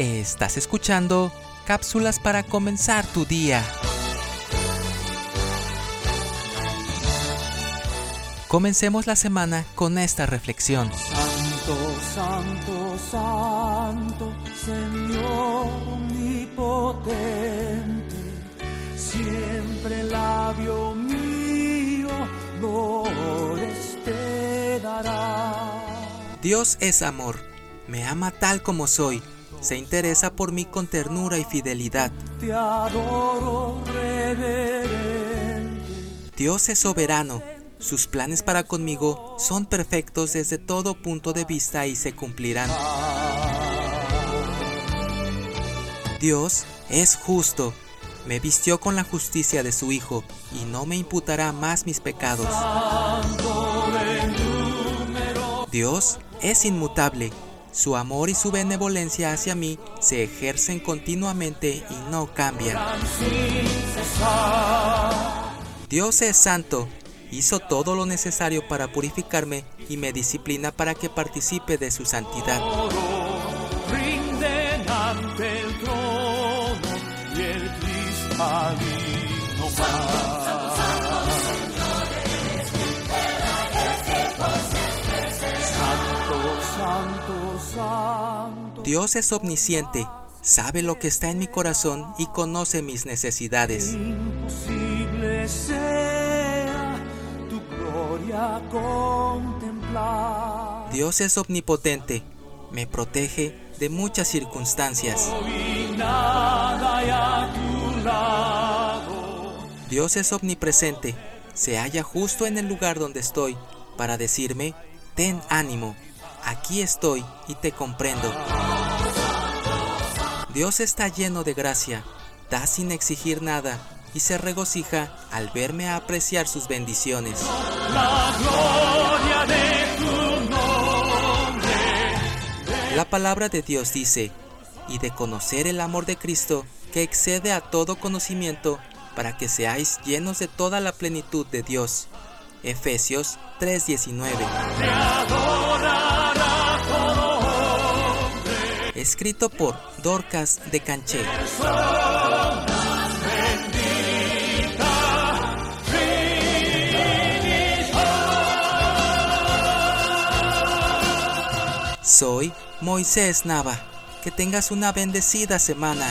Estás escuchando cápsulas para comenzar tu día. Comencemos la semana con esta reflexión. Santo, santo, santo, Señor omnipotente, siempre labio mío dolores te dará. Dios es amor, me ama tal como soy, se interesa por mí con ternura y fidelidad. Te adoro, reverente. Dios es soberano, sus planes para conmigo son perfectos desde todo punto de vista y se cumplirán. Dios es justo, me vistió con la justicia de su Hijo y no me imputará más mis pecados. Dios es inmutable, su amor y su benevolencia hacia mí se ejercen continuamente y no cambian. Dios es santo, hizo todo lo necesario para purificarme y me disciplina para que participe de su santidad. Dios es omnisciente, sabe lo que está en mi corazón y conoce mis necesidades. Imposible sea tu gloria contemplar. Dios es omnipotente, me protege de muchas circunstancias. Dios es omnipresente, se halla justo en el lugar donde estoy para decirme, ten ánimo, aquí estoy y te comprendo. Dios está lleno de gracia, da sin exigir nada y se regocija al verme apreciar sus bendiciones. La gloria de tu nombre. La palabra de Dios dice, y de conocer el amor de Cristo que excede a todo conocimiento, para que seáis llenos de toda la plenitud de Dios. Efesios 3:19. Escrito por Dorcas de Canché. Soy Moisés Nava. Que tengas una bendecida semana.